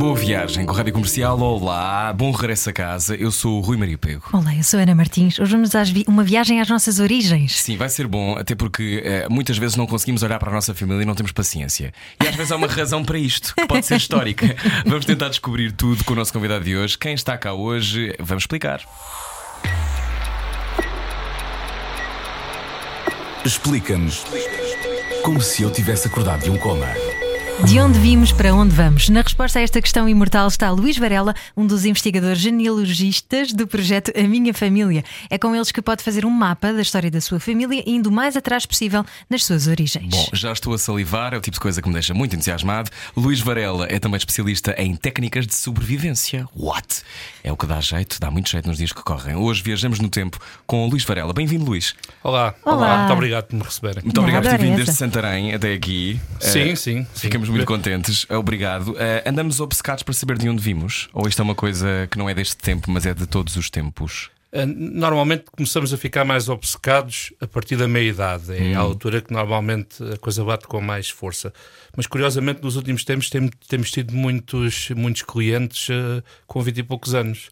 Boa viagem com a Rádio Comercial. Olá, bom regresso a casa. Eu sou o Rui Maria Pego. Olá, eu sou a Ana Martins. Hoje vamos a uma viagem às nossas origens. Sim, vai ser bom, até porque eh, muitas vezes não conseguimos olhar para a nossa família e não temos paciência. E às vezes há uma razão para isto, que pode ser histórica. Vamos tentar descobrir tudo com o nosso convidado de hoje. Quem está cá hoje, vamos explicar. Explica-nos como se eu tivesse acordado de um coma. De onde vimos para onde vamos? Na resposta a esta questão imortal está Luís Varela, um dos investigadores genealogistas do projeto A Minha Família. É com eles que pode fazer um mapa da história da sua família, indo o mais atrás possível nas suas origens. Bom, já estou a salivar, é o tipo de coisa que me deixa muito entusiasmado. Luís Varela é também especialista em técnicas de sobrevivência. What? É o que dá jeito, dá muito jeito nos dias que correm. Hoje viajamos no tempo com o Luís Varela. Bem-vindo, Luís. Olá, Olá. olá, muito obrigado por me receberem. Muito obrigado por ter vindo desde Santarém até aqui. Sim, Eh, sim, sim. Ficamos muito contentes, obrigado. Eh, andamos obcecados para saber de onde vimos? Ou isto é uma coisa que não é deste tempo, mas é de todos os tempos? Uh, Normalmente começamos a ficar mais obcecados a partir da meia-idade. É a altura que normalmente a coisa bate com mais força. Mas curiosamente, nos últimos tempos tem- temos tido muitos, muitos clientes uh, com 20 e poucos anos.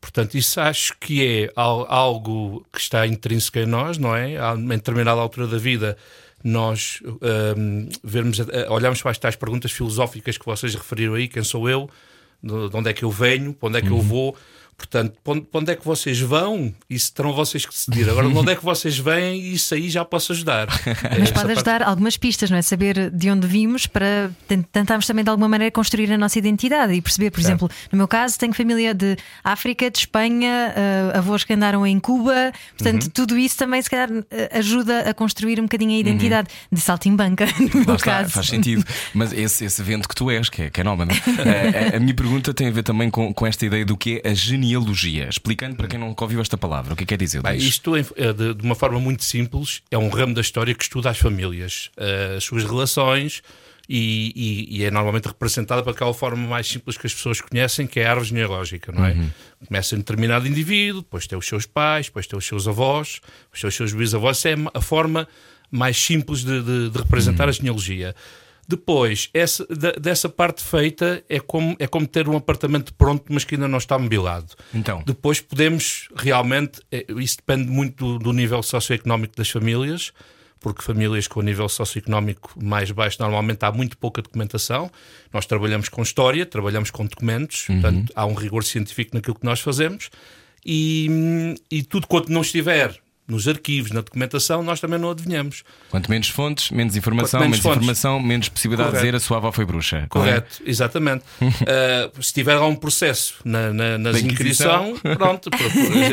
Portanto, isso acho que é al- algo que está intrínseco em nós, não é? Em determinada altura da vida, nós um, vermos, uh, olhamos para as tais perguntas filosóficas que vocês referiram aí: quem sou eu? de de onde é que eu venho, para onde é que eu vou. Portanto, para onde, é que vocês vão? Isso terão vocês que decidir. Agora, de onde é que vocês vêm, isso aí já posso ajudar. Mas pode ajudar algumas pistas, não é? Saber de onde vimos para tent- tentarmos também de alguma maneira construir a nossa identidade e perceber, por exemplo, no meu caso, tenho família de África, de Espanha, eh, avós que andaram em Cuba, portanto, tudo isso também se calhar eh, ajuda a construir um bocadinho a identidade de saltimbanca, no Lá meu está, caso. faz sentido. Mas esse, esse vento que tu és, que é, que é nómada. Eh, a, a minha pergunta tem a ver também com, com esta ideia do que é a genealogia. Explicando para quem nunca ouviu esta palavra, o que é que quer dizer? Bem, isto, em- eh, de, uma forma muito simples, é um ramo da história que estuda as famílias, eh, as suas relações. E, e- e é normalmente representada por aquela forma mais simples que as pessoas conhecem, que é a árvore genealógica, não é? Começa em determinado indivíduo, depois tem os seus pais, depois tem os seus avós, depois tem os seus bisavós. Essa é a forma mais simples de, de- de representar a genealogia. Depois, essa, da- dessa parte feita, é como, é como ter um apartamento pronto, mas que ainda não está mobilado. Então. Depois podemos realmente, eh, isso depende muito do, do nível socioeconómico das famílias, porque famílias com nível socioeconómico mais baixo normalmente há muito pouca documentação. Nós trabalhamos com história, trabalhamos com documentos, portanto há um rigor científico naquilo que nós fazemos e, e tudo quanto não estiver nos arquivos, na documentação, nós também não adivinhamos. Quanto menos fontes, menos informação, Quanto menos menos, fontes. informação, menos possibilidade Correto. de dizer a sua avó foi bruxa. é? Correto, exatamente. Uh, se tiver lá um processo na, na, Inquisição. Pronto,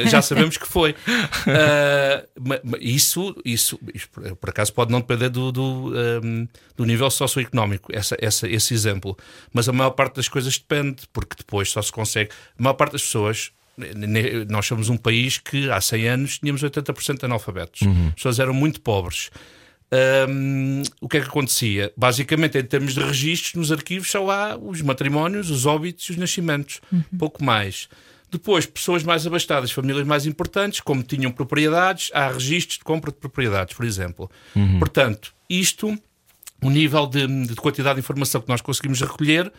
já sabemos que foi. Uh, isso, isso, por por acaso, pode não depender do, do, um, do nível socioeconómico, essa, essa, esse exemplo. Mas a maior parte das coisas depende, porque depois só se consegue. A maior parte das pessoas. Nós somos um país que há 100 anos tínhamos 80% de analfabetos. As pessoas eram muito pobres. Hum, o que é que acontecia? Basicamente, em termos de registros, nos arquivos só há os matrimónios, os óbitos e os nascimentos. Pouco mais. Depois, pessoas mais abastadas, famílias mais importantes, como tinham propriedades, há registros de compra de propriedades, por exemplo. Portanto, isto, o nível de, de quantidade de informação que nós conseguimos recolher,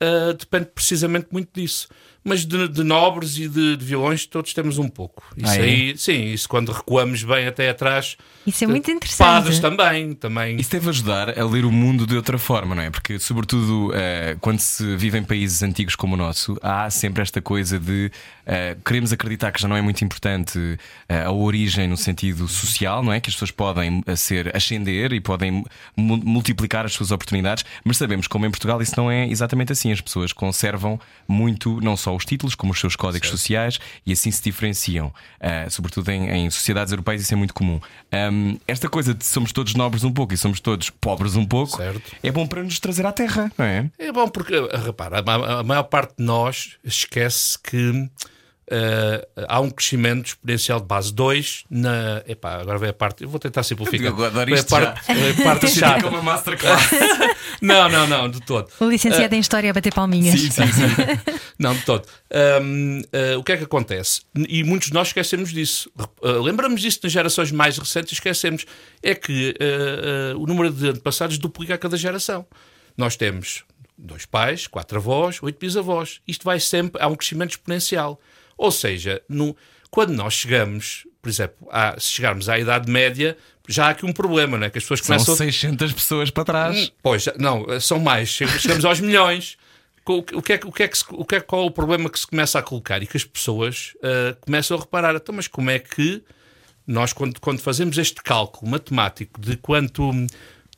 ah, depende precisamente muito disso. Mas de, de nobres e de, de vilões, todos temos um pouco. Isso Ah, é? aí, sim, isso quando recuamos bem até atrás. Isso é muito interessante. Padres também, também. Isso deve ajudar a ler o mundo de outra forma, não é? Porque, sobretudo, eh, quando se vive em países antigos como o nosso, há sempre esta coisa de eh, queremos acreditar que já não é muito importante eh, a origem no sentido social, não é? Que as pessoas podem eh, ser ascender e podem mu- multiplicar as suas oportunidades, mas sabemos como em Portugal isso não é exatamente assim. As pessoas conservam muito, não só os títulos, como os seus códigos sociais e assim se diferenciam. Eh, sobretudo em, em sociedades europeias, isso é muito comum. Ahm, esta coisa de somos todos nobres um pouco e somos todos pobres um pouco Certo. é bom para nos trazer à terra, não é? É bom porque, repara, a, a maior parte de nós esquece que Uh, há um crescimento exponencial de base 2 na. Epá, agora vem a parte. Eu vou tentar simplificar. Eu adoro Vem a isto parte, a parte chata. uma masterclass. Não, não, não, de todo. O licenciado em História a bater palminhas. sim, sim, sim. Não, de todo. Um, uh, o que é que acontece? E muitos de nós esquecemos disso. Uh, lembramos disso nas gerações mais recentes e esquecemos. É que uh, uh, o número de antepassados duplica a cada geração. Nós temos dois pais, quatro avós, oito bisavós. Isto vai sempre. Há um crescimento exponencial. Ou seja, no, quando nós chegamos, por exemplo, a, se chegarmos à Idade Média, já há aqui um problema, não é? Que as pessoas São começam. 600 pessoas para trás. Hum, Pois, não, são mais. Chegamos aos milhões. O que, é, o que é que se- o que é, qual é o problema que se começa a colocar? E que as pessoas ah, começam a reparar. Então, mas como é que nós, quando, quando fazemos este cálculo matemático de quanto.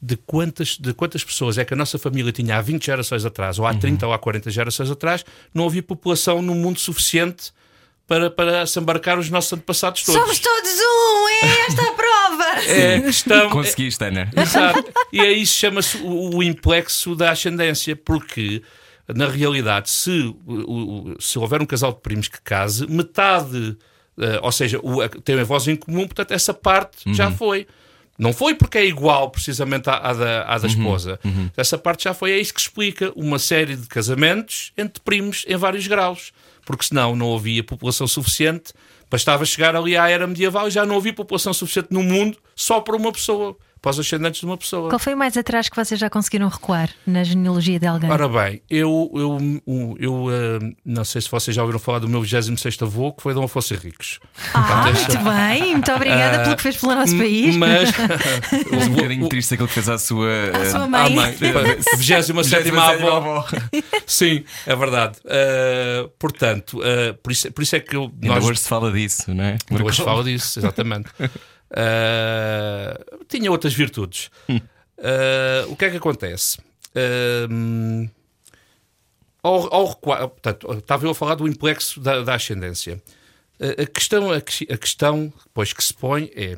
De quantas, de quantas pessoas é que a nossa família tinha há 20 gerações atrás, ou há 30 ou há 40 gerações atrás, não havia população no mundo suficiente para, para se embarcar os nossos antepassados todos. Somos todos um! É esta a prova! É a questão. Conseguiste, Ana. Exato. E aí chama-se o, o implexo da ascendência, porque na realidade, se, se houver um casal de primos que case, metade, eh, ou seja, o, a- tem avós em comum, portanto, essa parte já foi. Não foi porque é igual precisamente à, à da, à da esposa. Essa parte já foi. É isso que explica uma série de casamentos entre primos em vários graus. Porque senão não havia população suficiente. Bastava chegar ali à era medieval e já não havia população suficiente no mundo só para uma pessoa, para os ascendentes de uma pessoa. Qual foi o mais atrás que vocês já conseguiram recuar na genealogia de alguém? Ora bem, eu, eu, eu, eu, eh, não sei se vocês já ouviram falar do meu 26 avô, que foi Dom Afonso Henriques. ah, muito bem, muito obrigada pelo que fez pelo nosso país. Mas Um bocadinho triste aquilo que fez à sua, À sua eh, mãe. à mãe. 27 27ª avó. Sim, é verdade. Eh, portanto, eh, por, isso, por isso é que eu, Ainda nós hoje se fala disso, não é? Ainda Hoje fala disso, exatamente. Uh, tinha outras virtudes. Uh, o que é que acontece? Uh, ao, ao recuar, portanto, estava eu a falar do implexo da, da ascendência. Uh, a questão, a, que- a questão depois que se põe é: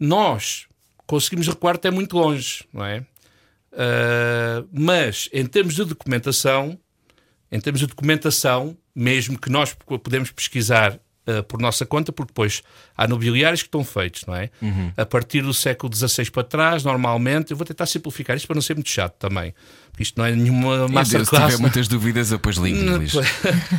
nós conseguimos recuar até muito longe, não é? Mas em termos de documentação, em termos de documentação, mesmo que nós podemos pesquisar uh, por nossa conta, porque depois há nobiliários que estão feitos, não é? A partir do século XVI para trás, normalmente, eu vou tentar simplificar isto para não ser muito chato também, porque isto não é nenhuma Eu, se masterclass. tiver muitas dúvidas, eu depois ligo. Luís.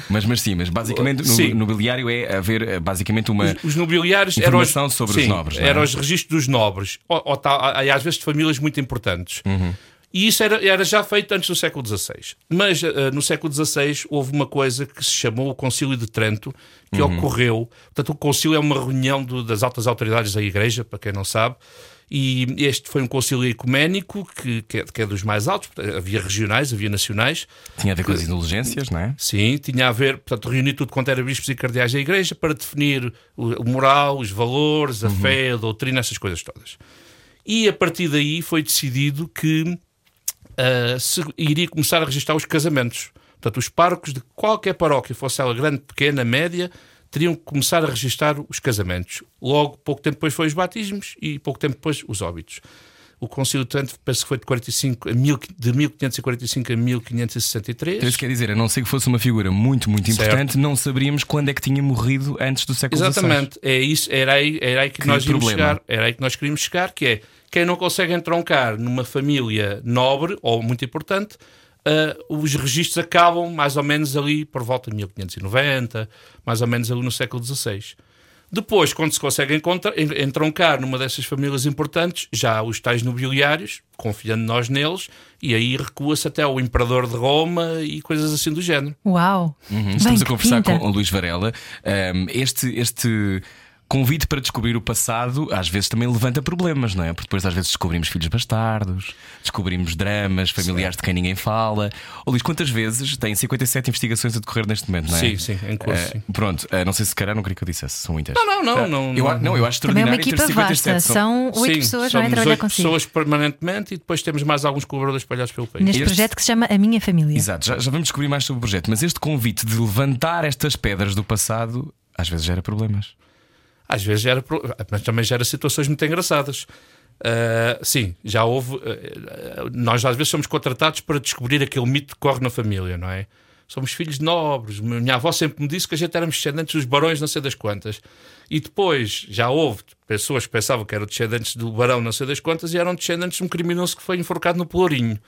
Mas, mas sim, mas basicamente no nobiliário é haver eh, basicamente uma. Os, os nobiliários eram os, Informação sobre os sim, nobres, não é? Eram os registros dos nobres, ou, ou tal- e às vezes de famílias muito importantes. Uhum. E isso era, era já feito antes do século XVI. Mas eh, no século XVI houve uma coisa que se chamou o Concílio de Trento, que Uhum. ocorreu. Portanto, o concílio é uma reunião do- das altas autoridades da Igreja, para quem não sabe. E este foi um concílio ecuménico, que, que, é, que é dos mais altos. Havia regionais, havia nacionais. Tinha a ver com as indulgências, não é? Sim, tinha a ver, portanto, reunir tudo quanto era bispos e cardeais da Igreja para definir o, moral, os valores, a fé, a doutrina, essas coisas todas. E a partir daí foi decidido que ah, se iria começar a registrar os casamentos. Portanto, os parcos de qualquer paróquia, fosse ela grande, pequena, média, teriam que começar a registrar os casamentos. Logo, pouco tempo depois foi os batismos e pouco tempo depois os óbitos. O Concílio de Trento penso que foi de, 45 a mil, de 1545 a 1563. Então, isso quer dizer, a não ser que fosse uma figura muito, muito Certo. importante, não saberíamos quando é que tinha morrido antes do século XVI. Exatamente, é isso, era aí, era aí que, Que nós íamos problema. chegar, era aí que nós queríamos chegar, que é quem não consegue entroncar numa família nobre ou muito importante, ah, os registros acabam mais ou menos ali por volta de 1590, mais ou menos ali no século XVI. Depois, quando se consegue entroncar numa dessas famílias importantes, já há os tais nobiliários, confiando nós neles, e aí recua-se até ao imperador de Roma e coisas assim do género. Uau! Uhum. Bem, Estamos a conversar pinta. com o Luís Varela. Um, este, este convite para descobrir o passado às vezes também levanta problemas, não é? Porque depois às vezes descobrimos filhos bastardos, descobrimos dramas familiares de quem ninguém fala. Ô Luís, quantas vezes tem 57 investigações a decorrer neste momento, não é? Sim, sim, em curso, sim. Pronto, eh, não sei se calhar não queria que eu dissesse, são muitas. Não, não, não, não, Eu, a- não, eu acho Também é uma extraordinário ter equipa 57. vasta, são oito pessoas não é, trabalhar oito consigo. pessoas permanentemente e depois temos mais alguns colaboradores espalhados pelo país. Neste Este- projeto que se chama A Minha Família. Exato, já, já vamos descobrir mais sobre o projeto, mas este convite de levantar estas pedras do passado às vezes gera problemas. Às vezes gera, mas também gera situações muito engraçadas. Ah, sim, já houve. ah, nós às vezes somos contratados para descobrir aquele mito que corre na família, não é? somos filhos nobres. Minha avó sempre me disse que a gente éramos descendentes dos barões, não sei das quantas. E depois já houve pessoas que pensavam que eram descendentes do barão, não sei das quantas, e eram descendentes de um criminoso que foi enforcado no Pelourinho.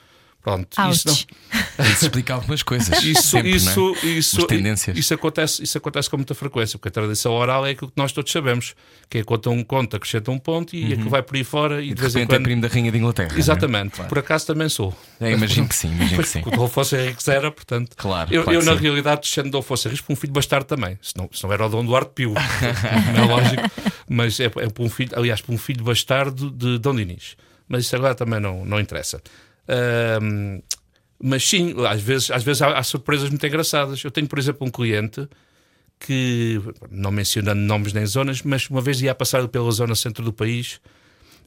Pronto, Ouch. isso não. Isso explica algumas coisas. Isso, sempre, isso, é? isso, As tendências. isso, acontece, isso acontece com muita frequência, porque a tradição oral é aquilo que nós todos sabemos, que é conta um conto, acrescenta um ponto e aquilo vai por aí fora e, Uhum. E de de vez em repente é quando. primo da Rainha de Inglaterra. é? Exatamente, por acaso também sou. É, imagino que sim, imagino que sim. Porque o Afonso Henriques era, portanto. Claro, Eu, claro eu que na sim. realidade, descendo do Afonso Henriques por um filho bastardo também. Se não, se não era o Dom Duarte Pio. não é lógico. Mas é, é por um filho, aliás, por um filho bastardo de Dom Dinis. Mas isso agora também não, não interessa. Ahm, mas sim, às vezes, às vezes há, há surpresas muito engraçadas. Eu tenho, por exemplo, um cliente que, não mencionando nomes nem zonas, mas uma vez ia passar pela zona centro do país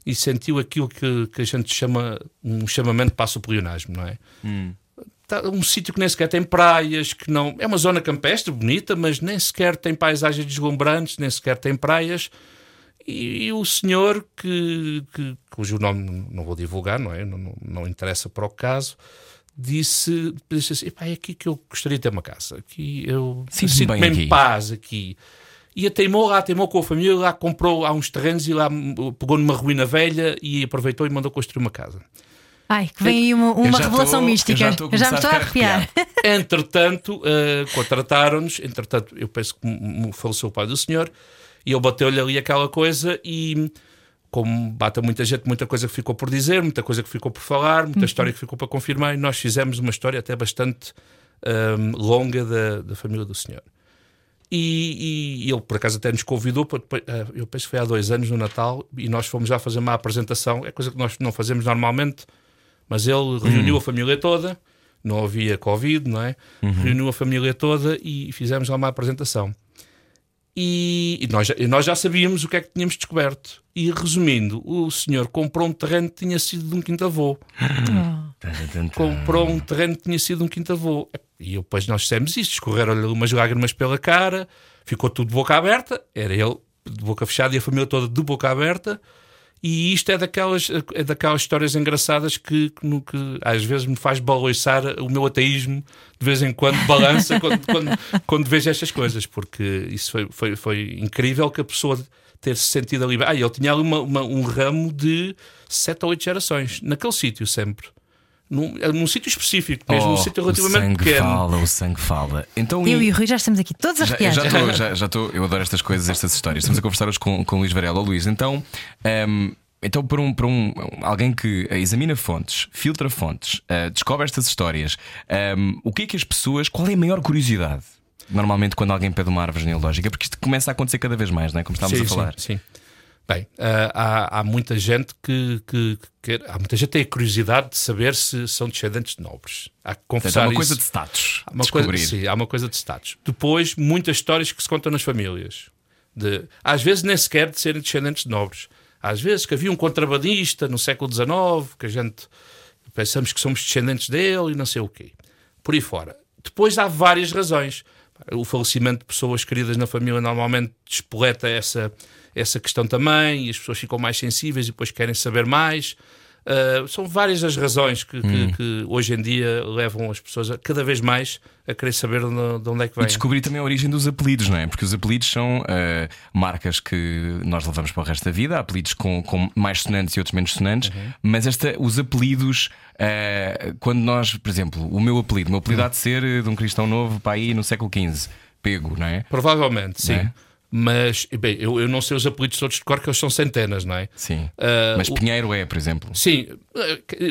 e sentiu aquilo que, que a gente chama um chamamento para o pleonasmo, não é? Tá- um sítio que nem sequer tem praias, que não. É uma zona campestre, bonita, mas nem sequer tem paisagens deslumbrantes, nem sequer tem praias. E, e o senhor, que, que- cujo nome não vou divulgar, não é? Não, não, não interessa para o caso, disse, disse assim: "Epá, é aqui que eu gostaria de ter uma casa. Aqui eu Sinto-me em aqui." paz aqui. E a teimou lá, teimou com a família, lá comprou há uns terrenos e lá hum, pegou numa ruína velha e aproveitou e mandou construir uma casa. Ai, que vem aí uma, uma já revelação tô- eu mística. já Eu já me estou a arrepiar. Entretanto, eh, contrataram-nos. Entretanto, eu penso que faleceu o pai do senhor e ele bateu-lhe ali aquela coisa. E como bate a muita gente, muita coisa que ficou por dizer, muita coisa que ficou por falar, muita história que ficou para confirmar. E nós fizemos uma história até bastante ahm, longa da, da família do senhor. E, e ele, por acaso, até nos convidou. Para, eh, eu penso que foi há dois anos no Natal e nós fomos já fazer uma apresentação. É coisa que nós não fazemos normalmente, mas ele reuniu a família toda. Não havia Covid, não é? Reuniu a família toda e fizemos lá uma apresentação. E, e nós, já- nós já sabíamos o que é que tínhamos descoberto. E resumindo, o senhor comprou um terreno que tinha sido de um quinto-avô. Comprou um terreno que tinha sido um quinto-avô. E depois nós dissemos isto, escorreram-lhe umas lágrimas pela cara, ficou tudo de boca aberta. Era ele de boca fechada e a família toda de boca aberta. E isto é daquelas, é daquelas histórias engraçadas que, que, que às vezes me faz baloiçar o meu ateísmo, de vez em quando balança quando, quando, quando vejo estas coisas, porque isso foi, foi, foi incrível que a pessoa ter se sentido ali. Ah, ele tinha ali uma, uma- um ramo de sete ou oito gerações, naquele sítio sempre. Num, num sítio específico, mesmo num Oh, sítio o relativamente sangue pequeno. fala, o sangue fala. Então, Eu e- e o Rui já estamos aqui todos arrepiados. já estou, já, já estou, eu adoro estas coisas, estas histórias. Estamos a conversar hoje com, com o Luís Varela. Ó, Luís, então, ehm, então para, um, para um, alguém que examina fontes, filtra fontes, eh, descobre estas histórias, ehm, o que é que as pessoas. Qual é a maior curiosidade? Normalmente, quando alguém pede uma árvore genealógica, porque isto começa a acontecer cada vez mais, não é? Como estávamos sim, a falar. Sim, sim. Bem, ah, há, há muita gente que, que, que- Há muita gente que tem a curiosidade de saber se são descendentes de nobres. Há que confessar é uma isso. coisa de status. Há uma coisa, sim, há uma coisa de status. Depois, muitas histórias que se contam nas famílias. De, às vezes, nem sequer de serem descendentes de nobres. Às vezes, que havia um contrabandista no século XIX, que a gente pensamos que somos descendentes dele e não sei o quê. Por aí fora. Depois, há várias razões. O falecimento de pessoas queridas na família normalmente despoleta essa, essa questão também e as pessoas ficam mais sensíveis e depois querem saber mais. Uh, são várias as razões que, que- Hum. que hoje em dia levam as pessoas a, cada vez mais a querer saber de onde, de onde é que E vem. descobrir também a origem dos apelidos, não é? Porque os apelidos são eh, marcas que nós levamos para o resto da vida, há apelidos com, com mais sonantes e outros menos sonantes, Uhum. mas esta, os apelidos, eh, quando nós, por exemplo, o meu apelido, o meu apelido há de ser eh, de um cristão novo para aí no século XV, pego, não é? Provavelmente, sim. Não é? Mas, bem, eu, eu não sei os apelidos todos de cor, que eles são centenas, não é? Sim. Ah, mas o- Pinheiro é, por exemplo. Sim,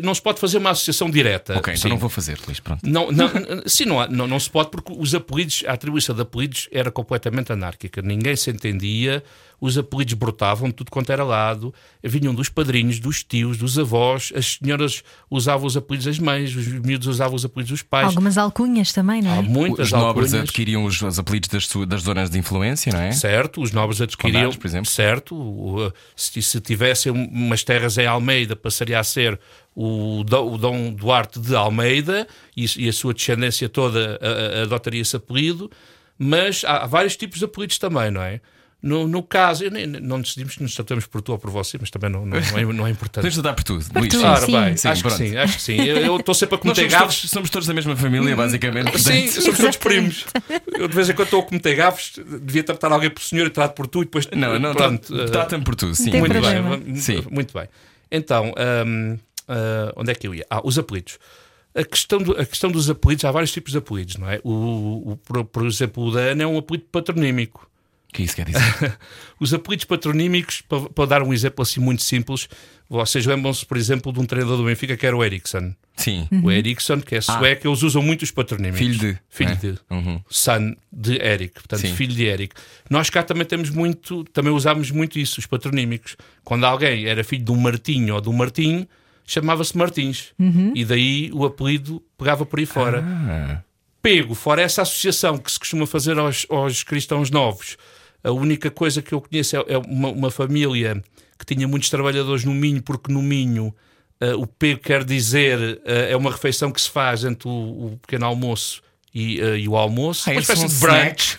não se pode fazer uma associação direta. Ok, então Sim. não vou fazer, Luís, pronto. Não, não, sim, não, há- não, não se pode, porque os apelidos, a atribuição de apelidos era completamente anárquica. Ninguém se entendia, os apelidos brotavam de tudo quanto era lado, vinham dos padrinhos, dos tios, dos avós, as senhoras usavam os apelidos das mães, os miúdos usavam os apelidos dos pais. Algumas alcunhas também, não Há é? muitas Os nobres alcunhas. adquiriam os, os apelidos das, das zonas de influência, não é? Certo, os nobres adquiriam, Condados, por exemplo. certo, se, se tivessem umas terras em Almeida, passaria a ser o, Dom- Duarte de Almeida e, e a sua descendência toda adotaria esse apelido, mas há, há vários tipos de apelidos também, não é? No, no caso, eu nem- não decidimos que nos tratamos por tu ou por você, mas também não, não, não é, não é importante. Podemos tratar por tudo. Por Luís. tudo. Ora sim. bem, Sim, acho que pronto. sim, acho que sim. Eu estou sempre a cometer gafos. todos, somos todos da mesma família, basicamente. Sim, portanto- somos todos primos. Eu de vez em quando estou a cometer gafos, devia tratar alguém por senhor e trato por tu e depois. Não, não, eh, trata-me por tudo, sim. Muito problema. bem, Sim. muito bem. Então, hum, ah, onde é que eu ia? Ah, os apelidos. A questão, do- a questão dos apelidos, há vários tipos de apelidos, não é? O, o- por, por exemplo, o da Ana é um apelido patronímico. O que isso quer dizer? Os apelidos patronímicos, para, para dar um exemplo assim muito simples, vocês lembram-se, por exemplo, de um treinador do Benfica que era o Eriksson. Sim. O Eriksson, que é sueco, eles usam muito os patronímicos. Filho de. Filho né? de. Uhum. Son de Eric, portanto, Sim. filho de Eric. Nós cá também temos muito, também usámos muito isso, os patronímicos. Quando alguém era filho de um Martinho ou de um Martim, chamava-se Martins. E daí o apelido pegava por aí fora. Ah, Pego, fora essa associação que se costuma fazer aos, aos cristãos novos, a única coisa que eu conheço é, é uma, uma família que tinha muitos trabalhadores no Minho, porque no Minho eh, o pego quer dizer eh, é uma refeição que se faz entre o, o pequeno almoço e, eh, e o almoço. Ah, uma eles espécie são de brunch.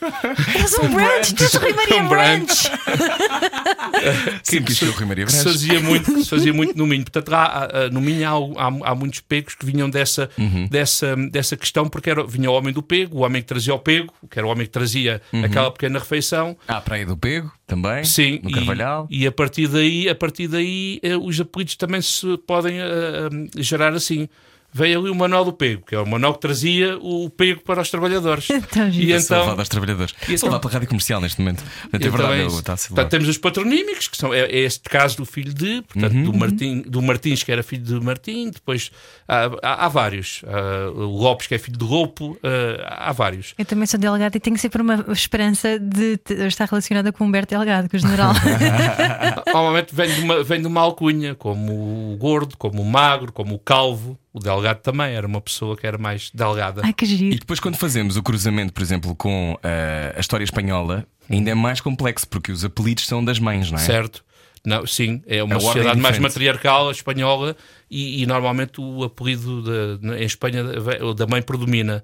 És um brunch, tu Rui Maria Um brunch. Brunch. sim, que isto é o Rui Maria Branches. fazia muito, fazia muito no Minho. Portanto, lá ah, ah, no Minho há, há, há muitos pegos que vinham dessa, Uhum. dessa, dessa questão, porque era, vinha o homem do pego, o homem que trazia o pego, que era o homem que trazia Uhum. aquela pequena refeição. Há a Praia do Pego também. Sim, No e- Carvalhal. E, a partir daí, a partir daí eh, os apelidos também se podem ah, ah, gerar assim. Veio ali o Manuel do Pego, que é o Manuel que trazia o pego para os trabalhadores. Tão e. Então, então, Salvado aos trabalhadores. e então- lá pela rádio comercial neste momento. É Então verdade, é eu- a ser Portanto, lá. temos os patronímicos, que são, é, é este caso do filho de, portanto, Uhum. do, Martim, do Martins, que era filho de Martim, depois há, há- há vários. Há o Lopes, que é filho de Lopo, há, há vários. Eu também sou delegada e tenho sempre uma esperança de estar relacionada com o Humberto Delgado, com o general. Normalmente vem de, uma, vem de uma alcunha, como o gordo, como o magro, como o calvo. O delgado também era uma pessoa que era mais delgada. Ai, que E giro. depois, quando fazemos o cruzamento, por exemplo, com ah, a história espanhola, ainda é mais complexo, porque os apelidos são das mães, não é? Certo? Não, sim, é uma A é sociedade mais matriarcal, a espanhola, e, e normalmente o apelido de- em Espanha o da mãe predomina.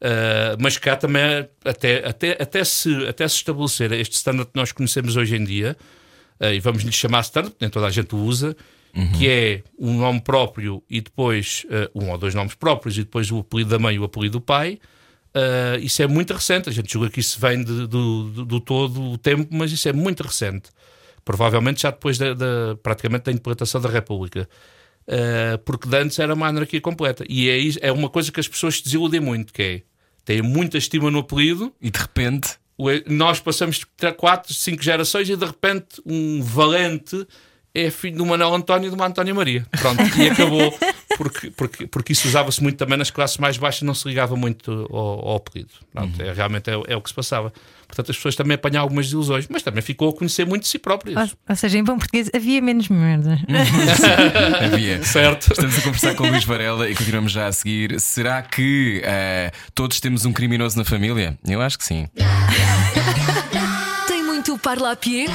Uh, mas cá também, até, até, até, se, até se estabelecer este standard que nós conhecemos hoje em dia, uh, e vamos lhe chamar standard, nem toda a gente o usa, que é um nome próprio e depois uh, um ou dois nomes próprios, e depois o apelido da mãe e o apelido do pai. Uh, isso é muito recente. A gente julga que isso vem de- do, do, do todo o tempo, mas isso é muito recente. Provavelmente já depois da, da- praticamente da implantação da República. Uh, porque antes era uma anarquia completa. E é, é uma coisa que as pessoas se desiludem muito, que é têm muita estima no apelido, E de repente, nós passamos 4, 5 gerações e de repente um valente é filho do Manuel António e de uma Antónia Maria. Pronto, e acabou. Porque, porque, porque isso usava-se muito também nas classes mais baixas, não se ligava muito ao, ao apelido. Pronto, é, realmente é, é o que se passava. Portanto, as pessoas também apanhavam algumas desilusões, mas também ficou a conhecer muito de si próprias. Ou, ou seja, em bom português havia menos merda. havia. Certo. Estamos a conversar com o Luís Varela e continuamos já a seguir. Será que ah, todos temos um criminoso na família? Eu acho que sim. Tem muito parlapier?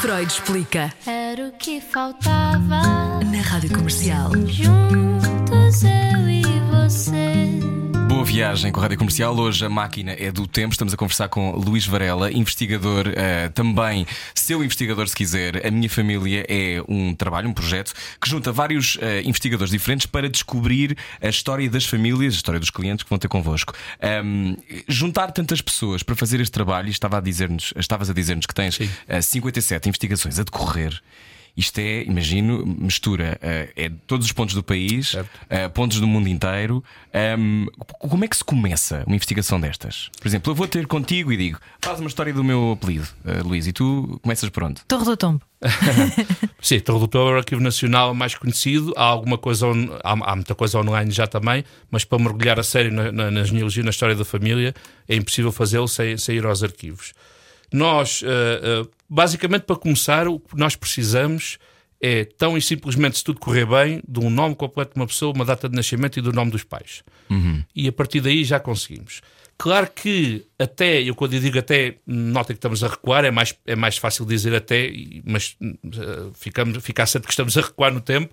Freud explica Era o que faltava. na Rádio Comercial. Juntos eu e você. Boa viagem com a Rádio Comercial. Hoje a máquina é do tempo. Estamos a conversar com Luís Varela, investigador, eh, também seu investigador, se quiser. A minha família é um trabalho, um projeto que junta vários eh, investigadores diferentes para descobrir a história das famílias, a história dos clientes que vão ter convosco. Ahm, juntar tantas pessoas para fazer este trabalho, estava a dizer-nos, estavas a dizer-nos que tens Sim. eh, 57 investigações a decorrer. Isto é, imagino, mistura eh, é todos os pontos do país, eh, pontos do mundo inteiro. Ahm, como é que se começa uma investigação destas? Por exemplo, eu vou ter contigo e digo: faz uma história do meu apelido, eh, Luís, e tu começas por onde? Torre do Tombo. Sim, então o doutor Arquivo Nacional é mais conhecido. Há alguma coisa, on- há, há muita coisa online já também, mas para mergulhar a sério na, na, na genealogia, na história da família, é impossível fazê-lo sem, sem ir aos arquivos. Nós, eh, eh, basicamente, para começar, o que nós precisamos é, tão e simplesmente, se tudo correr bem, de um nome completo de uma pessoa, uma data de nascimento e do nome dos pais. E a partir daí já conseguimos. Claro que até, eu quando eu digo até, notem que estamos a recuar, é mais, é mais fácil dizer até, mas eh, ficamos, fica certo que estamos a recuar no tempo.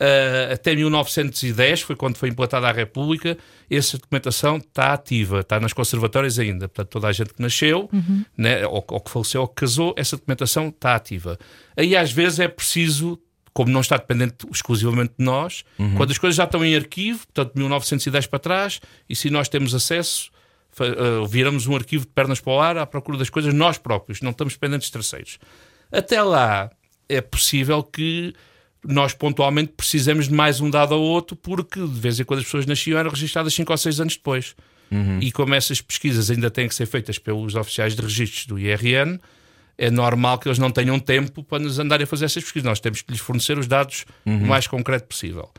Uh, até 1910, foi quando foi implantada a República, essa documentação está ativa, está nas conservatórias ainda. Portanto, toda a gente que nasceu, né, ou, ou que faleceu ou que casou, essa documentação está ativa. Aí, às vezes, é preciso, como não está dependente exclusivamente de nós, quando as coisas já estão em arquivo, portanto, de 1910 para trás, e se nós temos acesso, uh, viramos um arquivo de pernas para o ar à procura das coisas nós próprios, não estamos dependentes de terceiros. Até lá, é possível que nós pontualmente precisemos de mais um dado ou outro, porque de vez em quando as pessoas nasciam eram registradas 5 ou 6 anos depois. E como essas pesquisas ainda têm que ser feitas pelos oficiais de registros do IRN, é normal que eles não tenham tempo para nos andarem a fazer essas pesquisas. Nós temos que lhes fornecer os dados o mais concreto possível.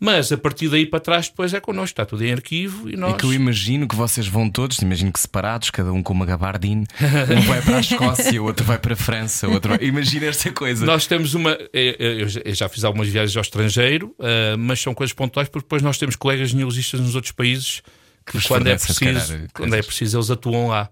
Mas a partir daí para trás, depois é connosco, está tudo em arquivo e nós. É que eu imagino que vocês vão todos, imagino que separados, cada um com uma gabardine. Um vai para a Escócia, o outro vai para a França, o outro vai... Imagina esta coisa. Nós temos uma. Eu já- fiz algumas viagens ao estrangeiro, eh, mas são coisas pontuais, porque depois nós temos colegas genealogistas nos outros países que, vos quando é, preciso, calhar, quando é preciso, eles atuam lá.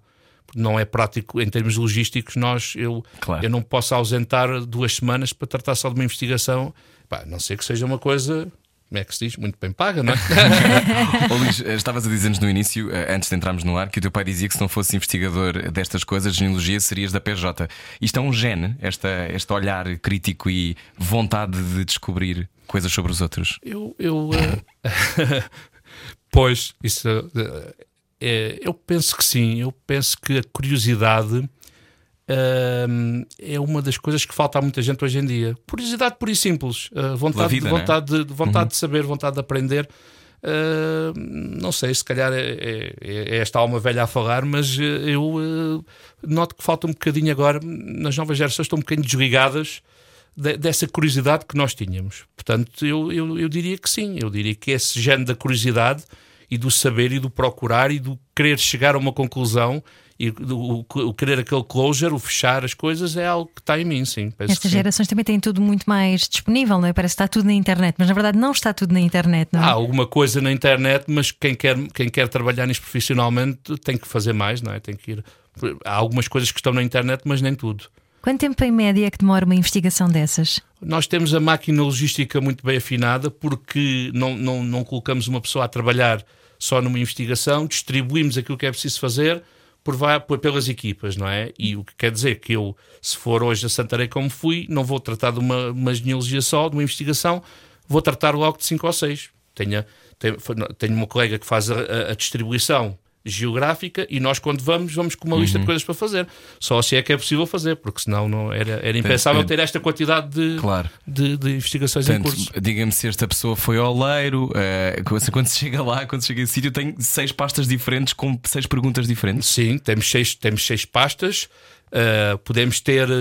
Não é prático em termos logísticos. Nós, eu, Claro. eu não posso ausentar duas semanas para tratar só de uma investigação, Pá, a não ser que seja uma coisa. Como é que se diz? Muito bem paga, não é? Ô, Luís, eh, estavas a dizer-nos no início, eh, antes de entrarmos no ar, que o teu pai dizia que se não fosse investigador destas coisas, de genealogia, serias da PJ. Isto é um gene, esta, este olhar crítico e vontade de descobrir coisas sobre os outros. Eu, eu eh, pois, isso é, eu penso que sim. Eu penso que a curiosidade eh, é uma das coisas que falta a muita gente hoje em dia. Curiosidade pura e simples, eh, vontade, vida, de, não é? vontade, de, de vontade de saber, vontade de aprender. Eh, não sei, se calhar é, é- é esta alma velha a falar, mas eh, eu eh, noto que falta um bocadinho agora, nas novas gerações estão um bocadinho desligadas de- dessa curiosidade que nós tínhamos. Portanto, eu, eu, eu diria que sim, eu diria que esse género da curiosidade e do saber e do procurar e do querer chegar a uma conclusão e o, o querer aquele closure, o fechar as coisas é algo que está em mim, sim. Estas sim. gerações também têm tudo muito mais disponível, não é? Parece que está tudo na internet, mas na verdade não está tudo na internet, não é? Há alguma coisa na internet, mas quem quer, quem quer trabalhar nisso profissionalmente tem que fazer mais, não é? Tem que ir. Há algumas coisas que estão na internet, mas nem tudo. Quanto tempo em média é que demora uma investigação dessas? Nós temos a máquina logística muito bem afinada porque não, não, não colocamos uma pessoa a trabalhar só numa investigação, distribuímos aquilo que é preciso fazer por, por- pelas equipas, não é? E o que quer dizer que eu, se for hoje a Santarém como fui, não vou tratar de uma, uma genealogia só, de uma investigação, vou tratar logo de cinco ou seis. Tenho, tenho, tenho uma colega que faz a- a distribuição geográfica e nós, quando vamos, vamos com uma lista de coisas para fazer. Só assim é que é possível fazer, porque senão não era, era impensável ter esta quantidade de, Claro. de, de investigações em curso. Portanto, diga-me se esta pessoa foi ao leiro. eh, quando quando se chega lá, quando se chega esse sítio, tem seis pastas diferentes com seis perguntas diferentes. Sim, temos seis, temos seis pastas. Uh, podemos ter uh,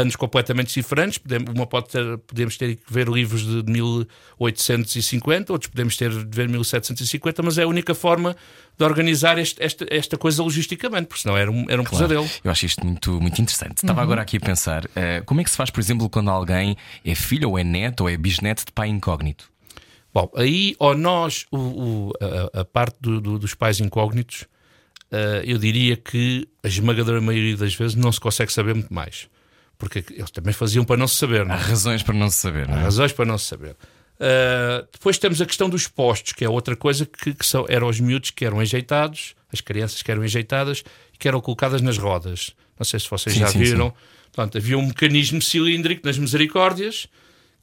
anos completamente diferentes. Podemos, uma pode ter, podemos ter que ver livros de 1850, outros podemos ter de ver 1750, mas é a única forma de organizar este- esta, esta coisa logisticamente, porque senão era um, era um Claro. pesadelo. Eu acho isto muito, muito interessante. Estava agora aqui a pensar: eh, como é que se faz, por exemplo, quando alguém é filho ou é neto ou é bisneto de pai incógnito? Bom, aí, ou nós, o, o- a, a parte do- do- dos pais incógnitos, eu diria que a esmagadora maioria das vezes não se consegue saber muito mais. Porque eles também faziam para não se saber, não Há é? razões para não se saber, não Há é? razões para não se saber. Uh, depois temos a questão dos postos, que é outra coisa que, que são, eram os miúdos que eram enjeitados, as crianças que eram enjeitadas e que eram colocadas nas rodas. Não sei se vocês Sim, já sim, viram. Portanto, havia um mecanismo cilíndrico nas misericórdias,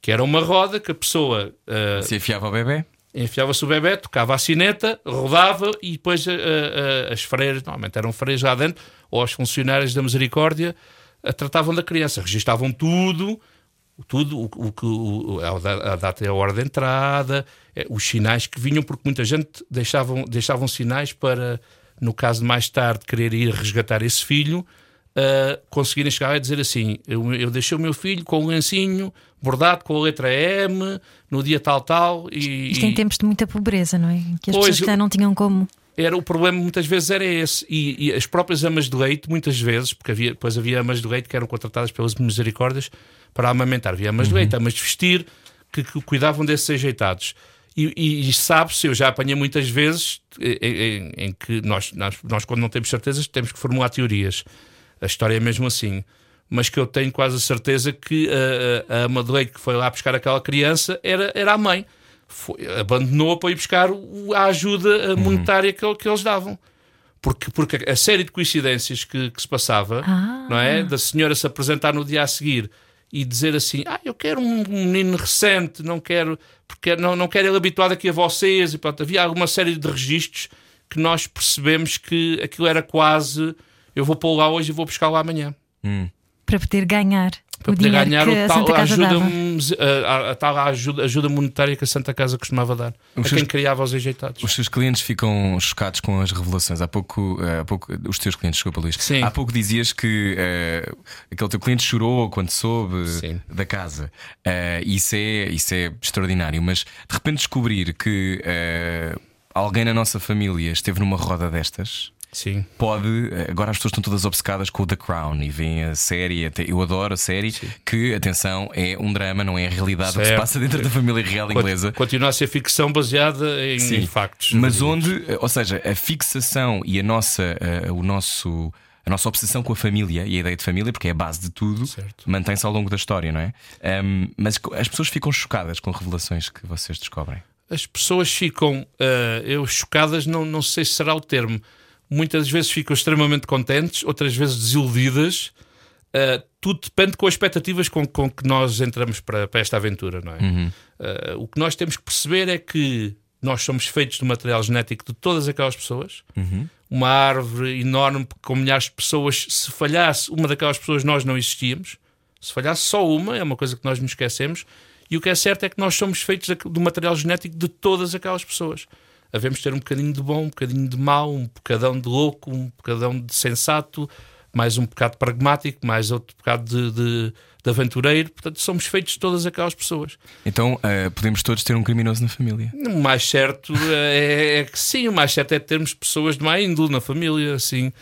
que era uma roda que a pessoa uh, Se afiava ao bebê? Enfiava-se o bebê, tocava a sineta, rodava e depois a- a- as freiras, normalmente eram freiras lá dentro, ou os funcionários da misericórdia, a tratavam da criança, registavam tudo, tudo o, que a data e a hora de entrada, eh, os sinais que vinham, porque muita gente deixavam, deixavam sinais para, no caso de mais tarde, querer ir resgatar esse filho, uh, conseguirem chegar e dizer assim: eu, eu deixei o meu filho com um lencinho bordado com a letra M no dia tal, tal. E, Isto em e tempos de muita pobreza, não é? Em Que as Pois, pessoas eu- não tinham como. era, o problema muitas vezes era esse. E, e as próprias amas de leite, muitas vezes, porque havia, depois havia amas de leite que eram contratadas pelas misericórdias para amamentar. Havia amas de leite, amas de vestir, que, que cuidavam desses ajeitados. E, e, e sabe-se, eu já apanhei muitas vezes em, em- em que nós, nós, nós, quando não temos certezas, temos que formular teorias. A história é mesmo assim. mas que eu tenho quase a certeza que a, a, Madeleine que foi lá buscar aquela criança era, era a mãe. Foi, abandonou para ir buscar a ajuda uh, monetária que, que eles davam. Porque, porque a série de coincidências que, que se passava, Ah. não é? Da senhora se apresentar no dia a seguir e dizer assim: Ah, eu quero um menino recente, não quero, porque não, não quero ele habituado aqui a vocês. E pronto, havia alguma série de registros que nós percebemos que aquilo era quase eu vou pô-lo lá hoje e vou buscá-lo amanhã. Para poder ganhar Para o poder dinheiro ganhar que o a tal Santa Casa ajuda, dava. a, a- a tal ajuda, ajuda monetária que a Santa Casa costumava dar a Os quem seus- criava os ajeitados. Os seus clientes ficam chocados com as revelações. Há pouco, eh, há pouco os teus clientes, desculpa, Luís. Sim. Há pouco dizias que eh, aquele teu cliente chorou quando soube Sim. da casa. Eh, isso, é, isso é extraordinário, mas de repente descobrir que eh, alguém na nossa família esteve numa roda destas. Sim. Pode, agora as pessoas estão todas obcecadas com o The Crown e veem a série. até- Eu adoro a série, que, atenção, é um drama, não é a realidade o que se Certo. passa dentro da família real inglesa. Continua a ser ficção baseada em, Sim. factos. Mas onde, ou seja, a fixação e a nossa, eh, o nosso, a nossa obsessão com a família e a ideia de família, porque é a base de tudo, Certo. mantém-se ao longo da história, não é? Ahm, mas as pessoas ficam chocadas com revelações que vocês descobrem. As pessoas ficam, ah, eu chocadas, não, não sei se será o termo. Muitas vezes ficam extremamente contentes, outras vezes desiludidas. Ah, tudo depende com as expectativas com, com que nós entramos para, para esta aventura, não é? Ah, o que nós temos que perceber é que nós somos feitos do material genético de todas aquelas pessoas. Uma árvore enorme com milhares de pessoas. Se falhasse uma daquelas pessoas, nós não existíamos. Se falhasse só uma, é uma coisa que nós nos esquecemos. E o que é certo é que nós somos feitos do material genético de todas aquelas pessoas. Havemos ter um bocadinho de bom, um bocadinho de mau, um bocadão de louco, um bocadão de sensato, mais um bocado pragmático, mais outro bocado de, de, de aventureiro. Portanto, somos feitos todas aquelas pessoas. Então eh, podemos todos ter um criminoso na família. O mais certo é, é que sim, o mais certo é termos pessoas de má índole na família, assim.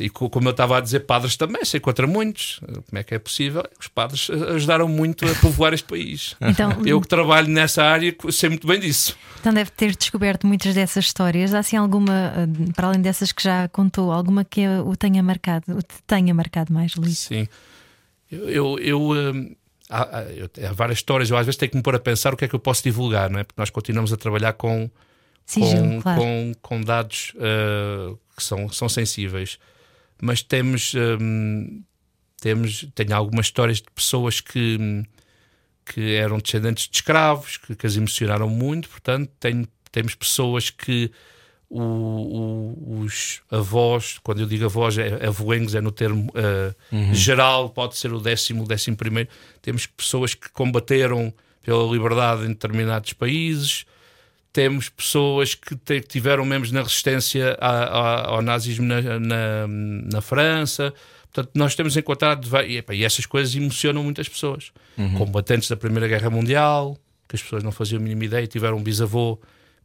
E co- como eu estava a dizer, padres também, se encontra muitos. Como é que é possível? Os padres ajudaram muito a povoar este país. Então, Eu que trabalho nessa área sei muito bem disso. então deve ter descoberto muitas dessas histórias. Há assim alguma, eh, para além dessas que já contou, alguma que o tenha marcado, o te tenha marcado mais, Luís? Sim. Eu, eu, eu, hum, há, há- várias histórias, eu às vezes tenho que me pôr a pensar o que é que eu posso divulgar, não é? Porque nós continuamos a trabalhar com, Sigilo, com, claro. com, com dados uh, que são, são sensíveis. Mas temos, hum, temos tenho algumas histórias de pessoas que, que eram descendentes de escravos, que, que as emocionaram muito, portanto, tenho, temos pessoas que o- o- os avós, quando eu digo avós, é avoengos, é no termo uh, geral, pode ser o décimo, o décimo primeiro. Temos pessoas que combateram pela liberdade em determinados países, temos pessoas que te- tiveram membros na resistência a- a- ao nazismo na, na, na França. Portanto, nós temos encontrado. E, e essas coisas emocionam muitas pessoas. Combatentes da Primeira Guerra Mundial, que as pessoas não faziam a mínima ideia, tiveram um bisavô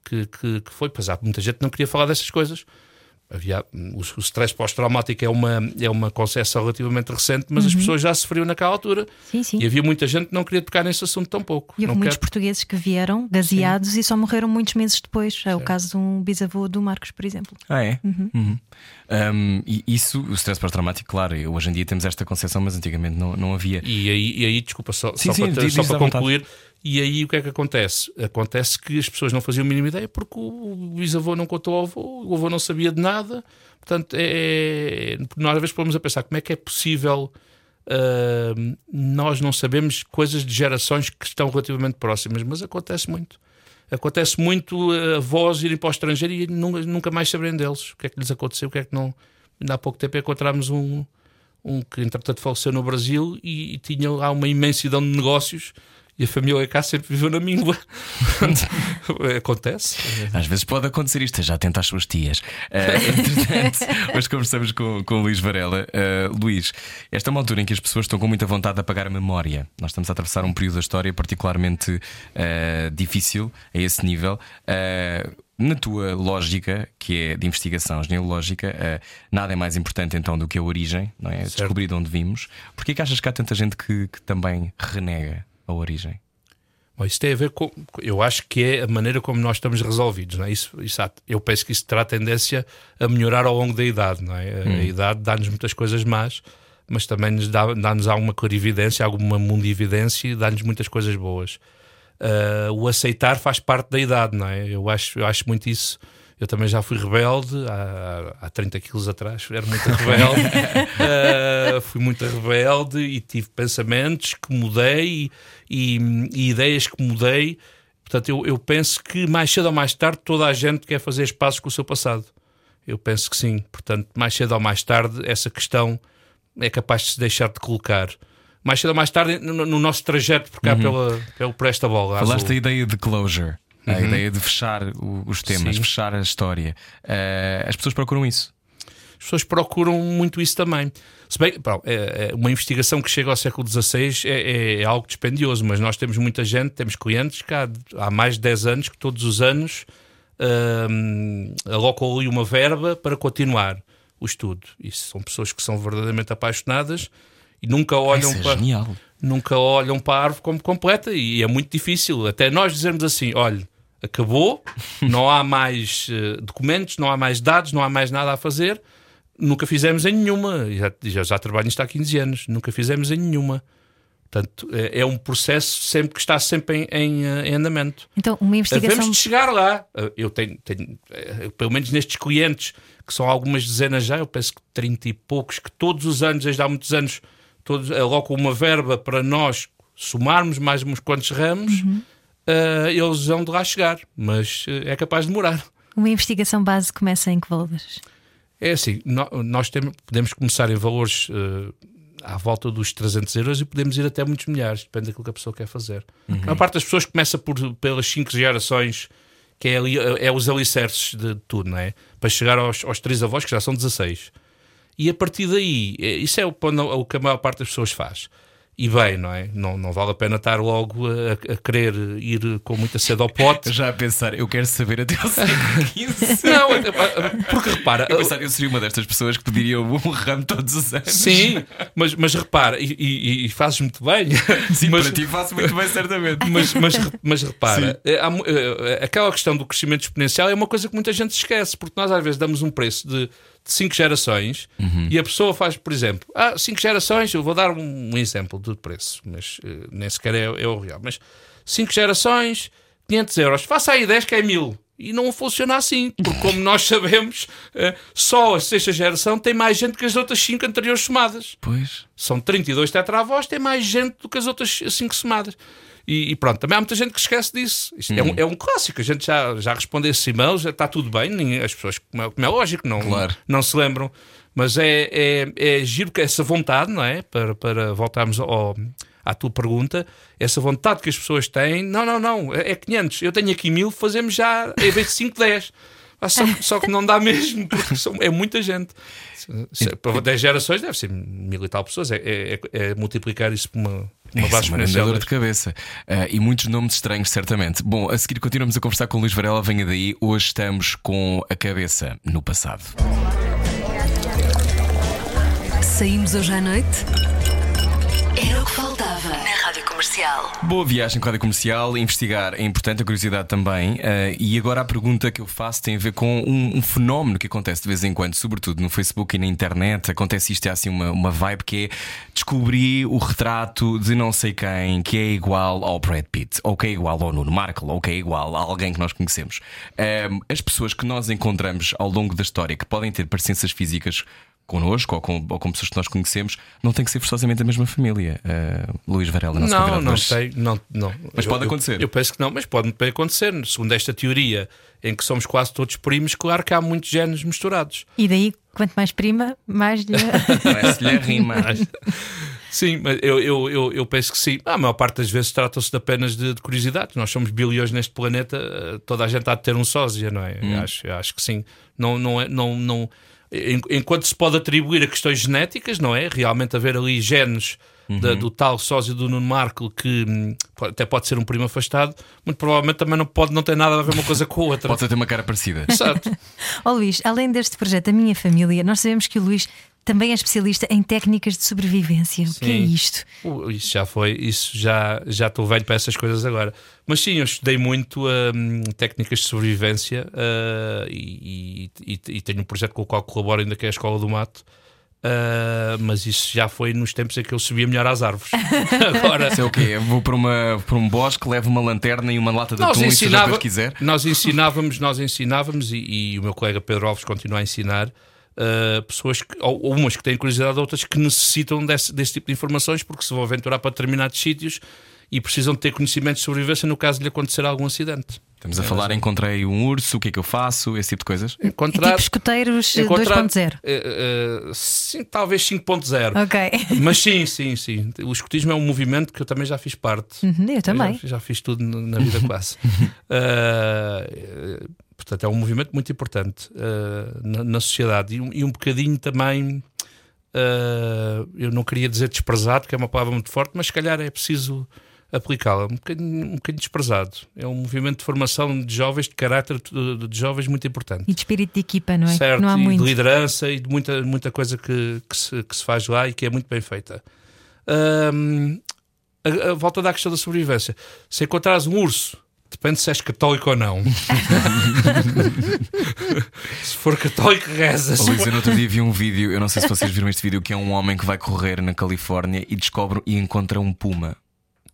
que, que, que foi. Pois há muita gente que não queria falar dessas coisas. Havia, o, o stress pós-traumático é uma, é uma concepção relativamente recente, mas as pessoas já sofriam naquela altura. Sim, sim. E havia muita gente que não queria tocar nesse assunto tão pouco. E houve muitos quer- portugueses que vieram gaseados e só morreram muitos meses depois. É o caso de um bisavô do Marcos, por exemplo. Ah, é? Uhum. Um, e isso, o stress pós-traumático, claro, hoje em dia temos esta concepção, mas antigamente não, não havia. E aí, e aí desculpa, só, Sim, só sim, para, diz- só diz para à vontade. E aí o que é que acontece? Acontece que as pessoas não faziam a mínima ideia porque o bisavô não contou ao avô, o avô não sabia de nada. Portanto, é, nós às vezes pomos a pensar como é que é possível ah, nós não sabemos coisas de gerações que estão relativamente próximas, mas acontece muito. Acontece muito ah, avós irem para o estrangeiro e nunca, mais saberem deles. O que é que lhes aconteceu, o que é que não. Ainda há pouco tempo encontramos um, um que entretanto faleceu no Brasil e, e tinha lá uma imensidão de negócios e a família cá sempre viveu na míngua. Acontece. Às vezes pode acontecer isto, já atento às suas tias. Ah, entretanto, hoje conversamos com, com o Luís Varela. Ah, Luís, esta é uma altura em que as pessoas estão com muita vontade de apagar a memória. Nós estamos a atravessar um período da história particularmente ah, difícil a esse nível. Na tua lógica, que é de investigação genealógica, nada é mais importante então do que a origem, não é? Descobrir de onde vimos. Porquê que achas que há tanta gente que, que também renega a origem? Bom, isso tem a ver com. Eu acho que é a maneira como nós estamos resolvidos. Não é? isso, isso eu penso que isso terá tendência a melhorar ao longo da idade. Não é? A- A idade dá-nos muitas coisas más. mas também nos dá, dá-nos alguma clarividência, alguma mundividência e dá-nos muitas coisas boas. Uh, o aceitar faz parte da idade, não é? Eu acho, eu acho muito isso. Eu também já fui rebelde há, há 30 quilos atrás, era muito rebelde. Uh, fui muito rebelde e tive pensamentos que mudei e, e ideias que mudei. Portanto, eu, eu penso que mais cedo ou mais tarde toda a gente quer fazer espaços com o seu passado. Eu penso que sim. Portanto, mais cedo ou mais tarde, essa questão é capaz de se deixar de colocar. Mais cedo ou mais tarde, no, no nosso trajeto por cá, pela, pelo, por esta bola. Falaste azul. ideia de closure, a ideia de fechar o- os temas, Sim. fechar a história. Eh, as pessoas procuram isso. As pessoas procuram muito isso também. Se bem, pá, é- é uma investigação que chega ao século XVI é, é- é algo dispendioso, mas nós temos muita gente, temos clientes que há, há mais de 10 anos que todos os anos hum, alocam ali uma verba para continuar o estudo. Isso são pessoas que são verdadeiramente apaixonadas e nunca olham Isso é para genial. nunca olham para a árvore como completa e é muito difícil. Até nós dizermos assim: olha, acabou, não há mais eh, documentos, não há mais dados, não há mais nada a fazer. Nunca fizemos em nenhuma. Já, já, já trabalho nisto há 15 anos, nunca fizemos em nenhuma. Portanto, é, é um processo sempre que está sempre em, em, eh, em andamento. Então, uma investigação. Devemos de chegar lá. Eu tenho, tenho, eh, pelo menos nestes clientes, que são algumas dezenas já, eu penso que 30 e poucos, que todos os anos, desde há muitos anos, todos alocam uma verba para nós somarmos mais uns quantos ramos, eh, eles vão de lá chegar. Mas eh, é capaz de demorar. Uma investigação base começa em que valores? É assim, no- nós temos, podemos começar em valores eh, à volta dos 300 euros e podemos ir até muitos milhares, depende daquilo que a pessoa quer fazer. A maior parte das pessoas começa por, pelas 5 gerações, que é, ali, é os alicerces de tudo, não é? Para chegar aos, aos três avós, que já são 16. E a partir daí, eh, isso é o, o que a maior parte das pessoas faz. E bem, não é? Não, não vale a pena estar logo a, a querer ir com muita sede ao pote. Já a pensar, eu quero saber até o século XV. Não, é- é- porque repara, Eu, pensar, eu seria uma destas pessoas que pediriam um ramo todos os anos. Sim, mas, mas repara, e, e- e fazes muito bem. Sim, mas, para ti faço muito bem, certamente. mas, mas, mas repara, é, há mu- é, aquela questão do crescimento exponencial é uma coisa que muita gente esquece, porque nós às vezes damos um preço de, de cinco gerações e a pessoa faz, por exemplo, ah, cinco gerações, eu vou dar um, um exemplo de preço, mas eh, nem sequer é, é o real, mas cinco gerações, 500 euros, faça aí 10 que é mil. E não funciona assim, porque como nós sabemos, eh, só a sexta geração tem mais gente que as outras cinco anteriores somadas Pois. são 32 tetravós, tem mais gente do que as outras 5 somadas. E, e pronto, também há muita gente que esquece disso. Isto é, um, é um clássico, a gente já, já responde esses e-mails, já está tudo bem, ninguém- as pessoas, como é, como é lógico, não, Claro. não se lembram. Mas é, é, é giro que essa vontade, não é? Para, para voltarmos ao, à tua pergunta, essa vontade que as pessoas têm, não, não, não, é é 500, eu tenho aqui mil, fazemos já, em vez de 5, 10. Ah, Só, só que não dá mesmo, porque são- é muita gente. Se- Para 10 gerações deve ser mil e tal pessoas. É, é- é multiplicar isso por uma, uma Isso é uma dor de cabeça. Ah, e muitos nomes estranhos, certamente. Bom, a seguir continuamos a conversar com o Luís Varela. Venha daí. Hoje estamos com a cabeça no passado. Saímos hoje à noite? Comercial. Boa viagem com a rádio comercial. Investigar é importante, a curiosidade também. Ah, e agora a pergunta que eu faço tem a ver com um, um fenómeno que acontece de vez em quando, sobretudo no Facebook e na internet. Acontece isto, é assim uma, uma vibe que é descobri o retrato de não sei quem que é igual ao Brad Pitt, ou que é igual ao Nuno Markle, ou que é igual a alguém que nós conhecemos. Ah, as pessoas que nós encontramos ao longo da história que podem ter parecenças físicas connosco ou com, ou com pessoas que nós conhecemos, não tem que ser forçosamente a mesma família. Ah, Luís Varela, nosso Não, não hoje. sei. Não, não. Mas Eu- pode eu- acontecer. Eu, penso que não, mas pode bem acontecer. Segundo esta teoria, em que somos quase todos primos, claro que há muitos genes misturados. E daí, quanto mais prima, mais. lhe- Parece-lhe a rima. Sim, mas eu, eu, eu, eu penso que sim. A maior parte das vezes trata-se de apenas de, de curiosidade. Nós somos bilhões neste planeta, eh, toda a gente há de ter um sósia, não é? Eu Acho, eu acho que sim. Não, não, é- não, não, enquanto se pode atribuir a questões genéticas, não é? Realmente haver ali genes da- do tal sósia do Nuno Marco que hum, pode- até pode ser um primo afastado, muito provavelmente também não pode não ter nada a ver uma coisa com a outra. Pode ter uma cara parecida. Exato. Ó Luís, além deste projeto, a minha família, nós sabemos que o Luís também é especialista em técnicas de sobrevivência. O que é Sim. isto? Uh, Isso já foi, isso já já estou velho para essas coisas agora. Mas sim, eu estudei muito hum, técnicas de sobrevivência uh, e, e- e- tenho um projeto com o qual colaboro ainda que é a Escola do Mato. Uh, mas isso já foi nos tempos em que eu subia melhor às árvores. Agora, Isso é o quê? Eu vou para, uma, para um bosque, levo uma lanterna e uma lata de nós, atum e se ensinava, quiser. nós ensinávamos, nós ensinávamos, e, e o meu colega Pedro Alves continua a ensinar. Uh, pessoas que, ou, ou umas que têm curiosidade, outras que necessitam desse, desse tipo de informações porque se vão aventurar para determinados sítios e precisam de ter conhecimento de sobrevivência no caso de lhe acontecer algum acidente. Estamos a falar, encontrei um urso, o que é que eu faço, esse tipo de coisas. É Encontrar, tipo escuteiros encontrar 2.0. uh, uh, sim, talvez 5.0. Ok. Mas sim, sim, sim. O escutismo é um movimento que eu também já fiz parte. Uhum, Eu também. Já, já fiz tudo na na vida quase. Uh, portanto, é um movimento muito importante uh, na, na sociedade e um, e um bocadinho também. uh, eu não queria dizer desprezado, que é uma palavra muito forte, mas se calhar é preciso aplicá-la. Um bocadinho, um bocadinho desprezado. É um movimento de formação de jovens, de caráter de, de jovens muito importante. E de espírito de equipa, não é? Certo, não há e muito. de liderança e de muita, muita coisa que, que, se, que se faz lá e que é muito bem feita. Ahm, a, a volta da questão da sobrevivência. Se encontrares um urso, depende se és católico ou não. se for católico, rezas. Luís, eu no outro dia vi um vídeo, eu não sei se vocês viram este vídeo, que é um homem que vai correr na Califórnia e descobre e encontra um puma.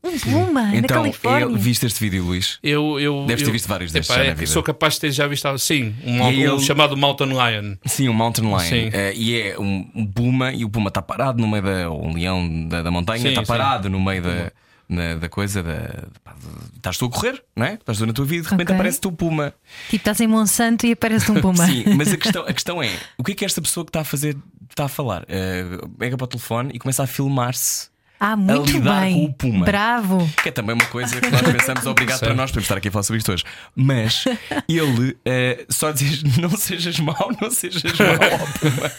Um puma na então, Califórnia. é- viste este vídeo, Luís? Eu, eu, Deves ter eu- visto vários destes Epá, já é na vida. Sou capaz de ter já visto, sim, um, um ele- chamado Mountain Lion. Sim, um mountain lion. Sim. Eh, e é um, um puma e o puma está parado no meio da. um leão da, da montanha está sim. parado no meio da. Na- da coisa da. pá, Estás tu a correr, não é? Estás tu na tua vida, de repente Ok. aparece-te o puma. Tipo, estás em Monsanto e aparece um puma. Sim, mas a questão, a questão é: o que é que esta pessoa que está a fazer está a falar? Eh, pega para o telefone e começa a filmar-se. Ah, muito lidar bem. com o puma. Bravo. Que é também uma coisa que nós pensamos, obrigado para nós, podemos estar aqui a falar sobre isto hoje. Mas ele eh, só diz: não sejas mau, não sejas mau ao Puma.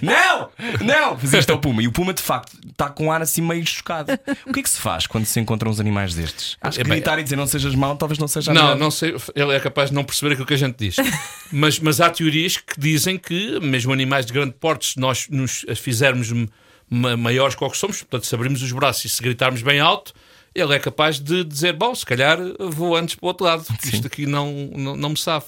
Não! Não! Fazia isto ao Puma. E o Puma, de facto, está com um ar assim meio chocado. O que é que se faz quando se encontram uns animais destes? Acho que É bem- gritar e dizer não sejas mau, talvez não seja a Não, não sei, ele é capaz de não perceber aquilo que a gente diz. mas, mas há teorias que dizem que, mesmo animais de grande porte, se nós nos fizermos maiores que o que somos, portanto, se abrirmos os braços e se gritarmos bem alto, ele é capaz de dizer: Bom, se calhar vou antes para o outro lado, porque isto aqui não, não, não me sabe.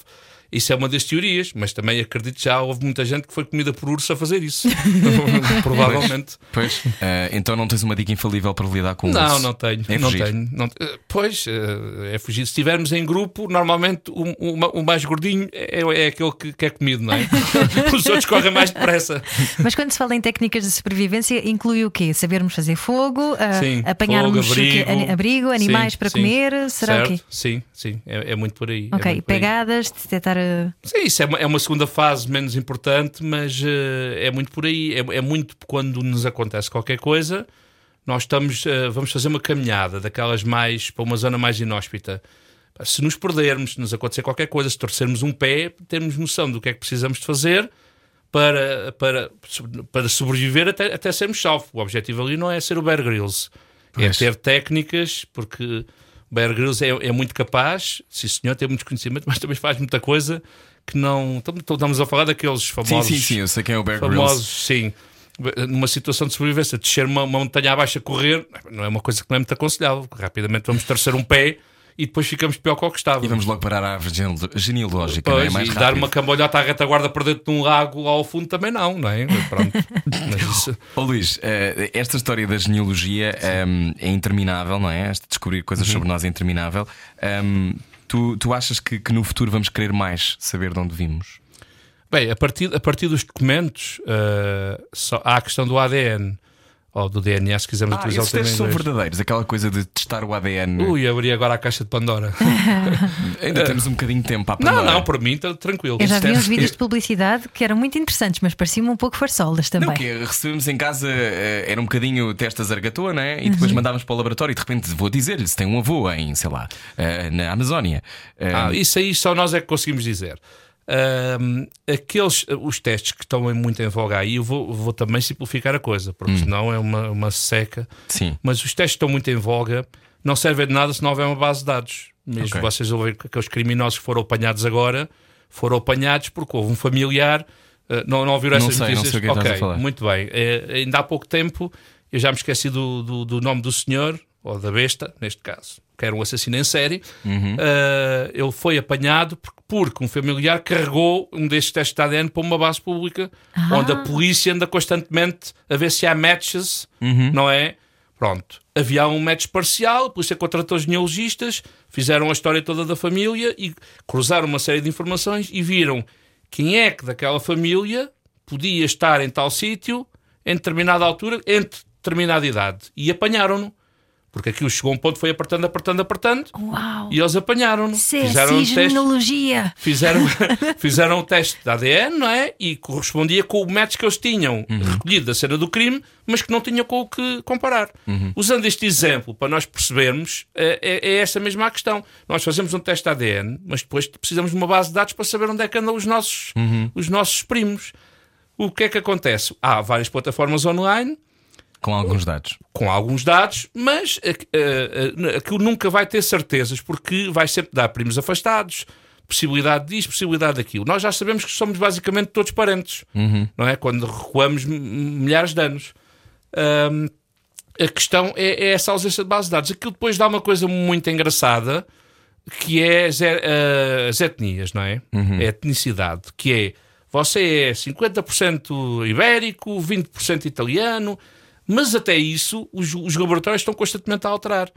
Isso é uma das teorias, mas também acredito que já houve muita gente que foi comida por urso a fazer isso. Provavelmente. Pois, eh, então não tens uma dica infalível para lidar com Não, isso? não tenho. É não fugir. tenho. Não- eh, pois, eh, é fugir. Se estivermos em grupo, normalmente o, o- o mais gordinho é, é aquele que, que é comido, não é? Os outros correm mais depressa. Mas quando se fala em técnicas de sobrevivência, inclui o quê? Sabermos fazer fogo, ah, Sim, apanharmos fogo, abrigo. Ani- abrigo, animais Sim, para sim. comer, será certo? o quê? Sim, sim. É, é muito por aí. é Ok, muito por aí. pegadas, detectar. Sim, isso é uma, é uma segunda fase menos importante, mas eh, é muito por aí. É, é muito quando nos acontece qualquer coisa, nós estamos, eh, vamos fazer uma caminhada daquelas mais para uma zona mais inóspita. Se nos perdermos, se nos acontecer qualquer coisa, se torcermos um pé, termos noção do que é que precisamos de fazer para, para, para sobreviver até, até sermos salvos. O objetivo ali não é ser o Bear Grylls, é Pois. ter técnicas, porque Bear Grylls é, é muito capaz, sim senhor, tem muito conhecimento, mas também faz muita coisa que não. Estamos- a falar daqueles Sim, famosos. sim, sim, eu sei quem é o Bear Grylls. famosos, sim. Numa situação de sobrevivência, descer uma, uma montanha abaixo a correr, não é uma coisa que não é muito aconselhável. Rapidamente vamos torcer um pé e depois ficamos pior que o que estava. E vamos logo parar a árvore gene- genealógica, não é? Pois, e dar uma cambalhota à retaguarda para dentro de um lago lá ao fundo também não, não é? Pronto. Mas Ó Luís, eh, esta história da genealogia ehm, é interminável, não é? Descobrir coisas Uhum. sobre nós é interminável. Ehm, tu, tu achas que, que no futuro vamos querer mais saber de onde vimos? Bem, a partir, a partir dos documentos, eh, só, há a questão do ADN, ou do DNA, se quisermos Ah, utilizar o esses em testes são verdadeiros, aquela coisa de testar o ADN. Ui, abri agora a caixa de Pandora. Ainda temos um bocadinho de tempo para não, aprender. não, por mim está tranquilo. Eu já vi uns vídeos de publicidade que eram muito interessantes, mas pareciam um pouco farsolas também. Não, que recebemos em casa, eh, era um bocadinho teste a zargatoa, não é? E Uhum. depois mandávamos para o laboratório e de repente vou dizer-lhe se tem um avô em, sei lá, eh, na Amazónia. Eh, Ah, isso aí só nós é que conseguimos dizer. Aqueles, os testes que estão muito em voga aí, eu vou, vou também simplificar a coisa, porque senão é uma, uma seca. Sim. Mas os testes que estão muito em voga não servem de nada se não houver uma base de dados. Mesmo Ok. vocês ouvem que aqueles criminosos que foram apanhados agora foram apanhados porque houve um familiar. ah, não, não ouviram Não essas sei, não notícias? sei o que é ok, muito bem. É, ainda há pouco tempo, eu já me esqueci do, do, do nome do senhor, ou da besta, neste caso, que era um assassino em série, uh, ele foi apanhado porque, porque um familiar carregou um destes testes de ADN para uma base pública, onde a polícia anda constantemente a ver se há matches, não é? Pronto. Havia um match parcial, a polícia contratou genealogistas, fizeram a história toda da família e cruzaram uma série de informações e viram quem é que daquela família podia estar em tal sítio, em determinada altura, entre determinada idade. E apanharam-no. Porque aquilo chegou a um ponto, foi apertando, apertando, apertando, Uau! e eles apanharam-no. É Fizeram um teste genealogia. fizeram, fizeram o teste de ADN, não é? E correspondia com o match que eles tinham recolhido da cena do crime, mas que não tinham com o que comparar. Usando este exemplo, para nós percebermos, é, é, é essa mesma a questão. Nós fazemos um teste de ADN, mas depois precisamos de uma base de dados para saber onde é que andam os nossos, os nossos primos. O que é que acontece? Há várias plataformas online Com alguns dados. com alguns dados, mas eh, eh, aquilo nunca vai ter certezas, porque vai sempre dar primos afastados, possibilidade disto, possibilidade daquilo. Nós já sabemos que somos basicamente todos parentes, não é? Quando recuamos milhares de anos. Ahm, a questão é, é essa ausência de base de dados. Aquilo depois dá uma coisa muito engraçada, que é as, eh, as etnias, não é? É a etnicidade, que é você é 50% ibérico, 20% italiano, mas até isso os, os laboratórios estão constantemente a alterar.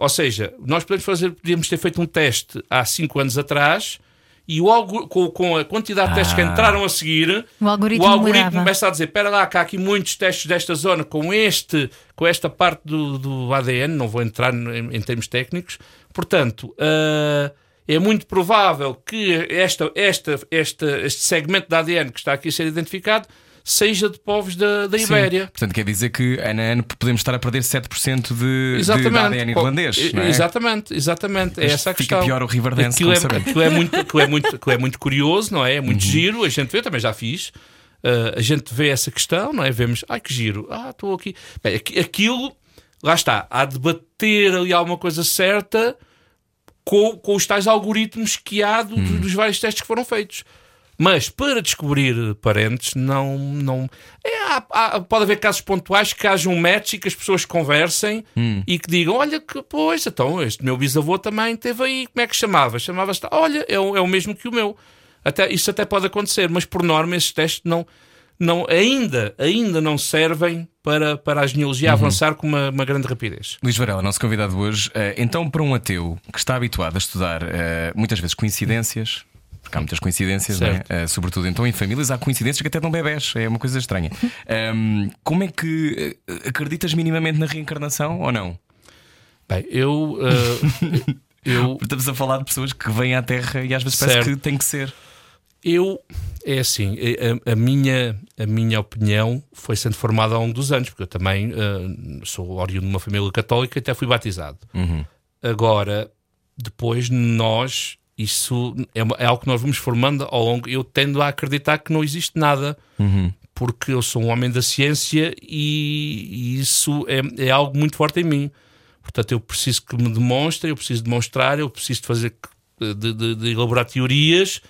Ou seja, nós podemos fazer, podíamos ter feito um teste há 5 anos atrás e o algo, com, com a quantidade de testes que Ah. entraram a seguir, O algoritmo mudava. começa a dizer: espera lá, que há aqui muitos testes desta zona com, este, com esta parte do, do ADN, não vou entrar em, em termos técnicos. Portanto, ah, é muito provável que esta, esta, esta, este segmento de ADN que está aqui a ser identificado seja de povos da, da Sim. Ibéria. Portanto, quer dizer que ano a ano podemos estar a perder 7% de, Exatamente. de ADN irlandês. Não é? Exatamente, exatamente. É essa a fica questão. pior o Riverdance, aquilo como é, sabemos. aquilo é muito, aquilo é muito, aquilo é muito curioso, não é? É Uhum. muito giro. A gente vê, também já fiz. Uh, a gente vê essa questão, não é? Vemos, ai que giro, ah, estou aqui. Bem, aqui- aquilo, lá está, há de bater ali alguma coisa certa com, com os tais algoritmos que há do- Hum. dos vários testes que foram feitos. Mas para descobrir parentes, não. não é, há- há- pode haver casos pontuais que haja um match e que as pessoas conversem Hum. e que digam: Olha, que, pois, então este meu bisavô também teve aí. Como é que chamava? Chamava-se. Olha, é o, é o mesmo que o meu. Até, isso até pode acontecer, mas por norma esses testes não, não, ainda, ainda não servem para, para a genealogia avançar com uma, uma grande rapidez. Luís Varela, nosso convidado hoje. eh, então, para um ateu que está habituado a estudar eh, muitas vezes coincidências, porque há muitas coincidências, não é? Certo. Eh, sobretudo então em famílias, há coincidências que até dão bebés, é uma coisa estranha. Ahm, como é que eh, acreditas minimamente na reencarnação ou não? Bem, eu. uh, eu Estamos a falar de pessoas que vêm à Terra e às vezes parece Certo. que tem que ser. Eu, é assim, a, a minha, a minha opinião foi sendo formada ao longo dos anos, porque eu também eh, sou oriundo de uma família católica e até fui batizado. Agora, depois nós, isso é, uma- é algo que nós vamos formando ao longo. Eu tendo a acreditar que não existe nada, porque eu sou um homem da ciência e, e isso é, é algo muito forte em mim. Portanto, eu preciso que me demonstrem, eu preciso demonstrar, eu preciso de fazer, de, de- de elaborar teorias,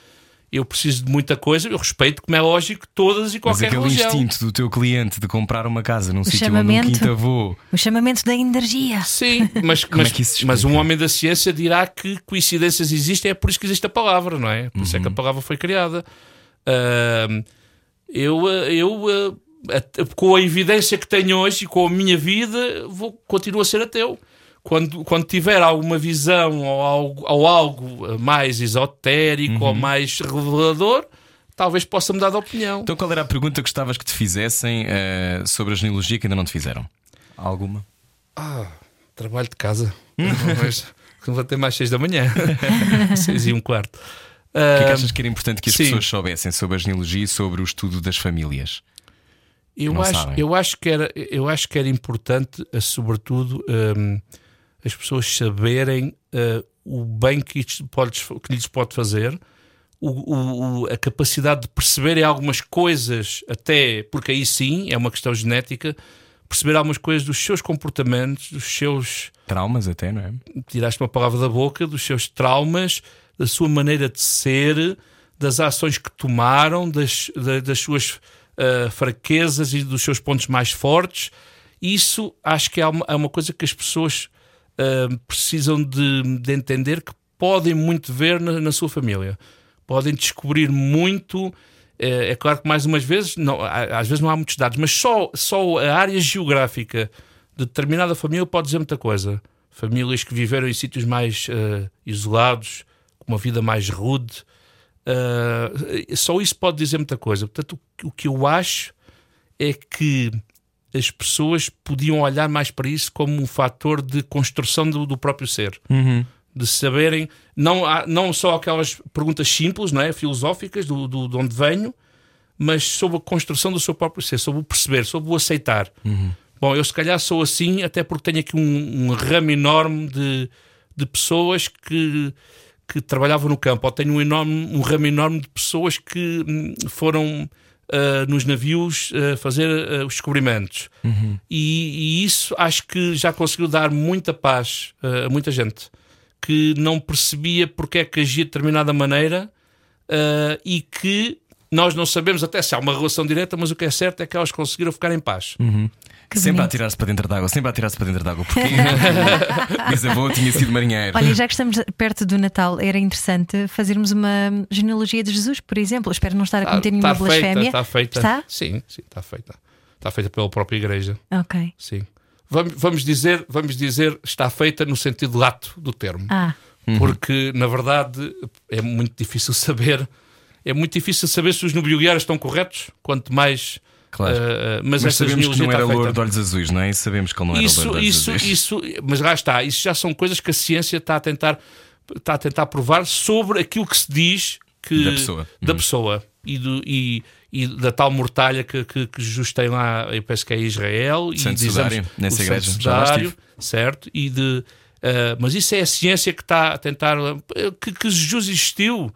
eu preciso de muita coisa. Eu respeito, como é lógico, todas e Mas qualquer aquele religião. instinto do teu cliente de comprar uma casa num sítio onde um quinto avô. O chamamento da energia. Sim, mas, Como é mas, isso mas um homem da ciência dirá que coincidências existem, é por isso que existe a palavra, não é? Por isso Uhum. é que a palavra foi criada. Ahm, eu, ah, eu a- com a evidência que tenho hoje e com a minha vida, vou, continuo a ser ateu. Quando, quando tiver alguma visão ou algo, ou algo mais esotérico Uhum. ou mais revelador, talvez possa mudar de opinião. Então, qual era a pergunta que gostavas que te fizessem eh, sobre a genealogia que ainda não te fizeram? Alguma? Trabalho de casa. Mas vou ter mais seis da manhã. seis e um quarto. O que é que Ah, achas que era importante que as sim. pessoas soubessem sobre a genealogia e sobre o estudo das famílias? Eu Não acho, sabem. eu, acho que era, eu acho que era importante, eh, sobretudo, hum, as pessoas saberem eh, o bem que, isto pode, que lhes pode fazer, o, o- a capacidade de perceberem algumas coisas, até porque aí sim é uma questão genética, perceber algumas coisas dos seus comportamentos, dos seus. Traumas, até, não é? Tiraste uma palavra da boca, dos seus traumas, da sua maneira de ser, das ações que tomaram, das, da- das suas ah, fraquezas e dos seus pontos mais fortes. Isso acho que é uma, é uma coisa que as pessoas uh, precisam de, de, entender que podem muito ver na, na sua família. Podem descobrir muito. É, é, claro que, mais umas vezes, não, às vezes não há muitos dados, mas só, só a área geográfica de determinada família pode dizer muita coisa. Famílias que viveram em sítios mais uh, isolados, com uma vida mais rude, uh, só isso pode dizer muita coisa. Portanto, o, o que eu acho é que as pessoas podiam olhar mais para isso como um fator de construção do, do próprio ser. Uhum. De saberem, não, não só aquelas perguntas simples, não é? filosóficas, do, do, de onde venho, mas sobre a construção do seu próprio ser, sobre o perceber, sobre o aceitar. Uhum. Bom, eu se calhar sou assim, até porque tenho aqui um, um ramo enorme de, de pessoas que, que trabalhavam no campo, ou tenho um, enorme, um ramo enorme de pessoas que hum, foram uh, nos navios uh, fazer uh, os descobrimentos. Uhum. E, e, isso acho que já conseguiu dar muita paz a muita gente que não percebia porque é que agia de determinada maneira e que nós não sabemos até se há uma relação direta, mas o que é certo é que elas conseguiram ficar em paz. Uhum. sempre a tirar-se para dentro d'água, sempre a tirar-se para dentro d'água, porque bisavô tinha sido marinheiro. Olha, já que estamos perto do Natal, era interessante fazermos uma genealogia de Jesus, por exemplo. Espero não estar a cometer nenhuma está blasfémia. Feita, está feita. Está? Sim, sim, está feita. Está feita pela própria igreja. Ok. Sim. Vamos, vamos dizer, vamos dizer, está feita no sentido lato do termo. Ah. Porque, na verdade, é muito difícil saber é muito difícil saber se os nobiliários estão corretos, quanto mais. Claro. Uh, mas, mas sabemos que não era louro de olhos azuis, não é? E sabemos que ele não era isso, louro de olhos isso, azuis. Isso, mas lá está, isso já são coisas que a ciência está a tentar, está a tentar provar sobre aquilo que se diz que, da pessoa, da uhum. pessoa e, do, e, e, da tal mortalha que, que, que Jesus tem lá, eu penso que é Israel, Santo e dizemos, Sudário, nessa o igreja, Sudário, certo? E de, uh, mas isso é a ciência que está a tentar que, que Jesus existiu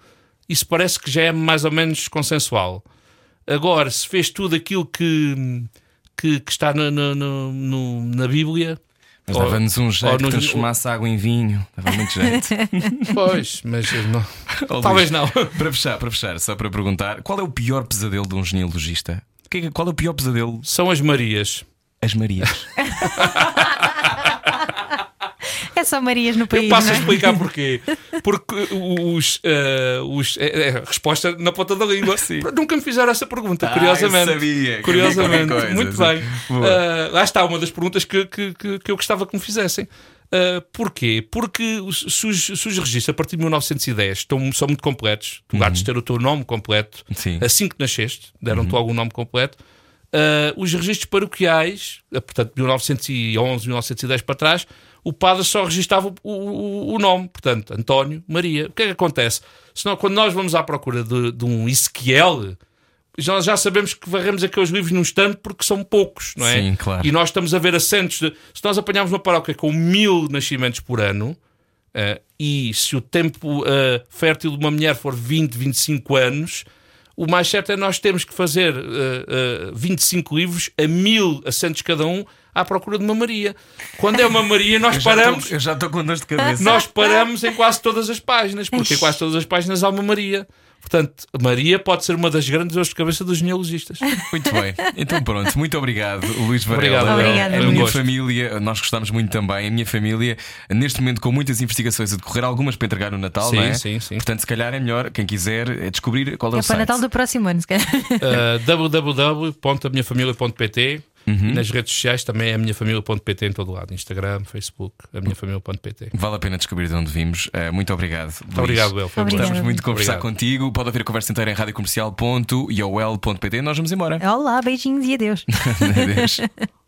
isso parece que já é mais ou menos consensual. Agora, se fez tudo aquilo que, que, que está na, na, no, na Bíblia. Mas dava-nos um jeito de transformasse água em vinho. Dava muito jeito. pois, mas não. Talvez não. Para fechar, para fechar, só para perguntar: qual é o pior pesadelo de um genealogista? Qual é o pior pesadelo? São as Marias. As Marias. É só Marias no país. Eu passo não a é? explicar porquê. Porque os. uh, os é, é, a resposta na ponta da língua. Sim. Nunca me fizeram essa pergunta, Ah, curiosamente. eu sabia curiosamente. coisa, Muito bem. Uh, lá está uma das perguntas que, que, que, que eu gostava que me fizessem. Uh, porquê? Porque os, se, os, se os registros a partir de 1910 estão, são muito completos, tu vais ter o teu nome completo Uhum. Sim. assim que nasceste, deram-te logo um nome completo. Uh, os registros paroquiais, portanto, de 1911, 1910 para trás, o padre só registava o, o, o nome, portanto, António Maria. O que é que acontece? Senão, quando nós vamos à procura de, de um Ezequiel, já, já sabemos que varremos aqueles livros num estante porque são poucos, não é? Sim, claro. E nós estamos a ver assentos de. Se nós apanharmos uma paróquia com mil nascimentos por ano, eh, e se o tempo eh, fértil de uma mulher for 20, 25 anos, o mais certo é nós termos que fazer eh, eh, 25 livros a mil assentos cada um à procura de uma Maria. Quando é uma Maria, nós Eu paramos. estou- Eu já estou com dor de cabeça. Nós paramos em quase todas as páginas, porque em quase todas as páginas há uma Maria. Portanto, Maria pode ser uma das grandes dores de cabeça dos genealogistas. Muito bem. Então pronto, muito obrigado, Luís Varela. Obrigado, Obrigada. A minha gosto. família, nós gostamos muito também. A minha família, neste momento, com muitas investigações a decorrer, algumas para entregar no Natal, Sim, não é? sim, sim. Portanto, se calhar é melhor, quem quiser, é descobrir qual é, É o para site. Natal do próximo ano, se calhar. Uh, www.aminhafamilia.pt Uhum. Nas redes sociais também é aminhafamilia.pt em todo lado. Instagram, Facebook, aminhafamilia.pt Vale a pena descobrir de onde vimos. Eh, muito obrigado. Muito obrigado, El. Um. Gostamos muito de conversar Obrigado. contigo. Pode haver a conversa inteira em radiocomercial.iol.pt. Nós vamos embora. Olá, beijinhos e adeus. Adeus.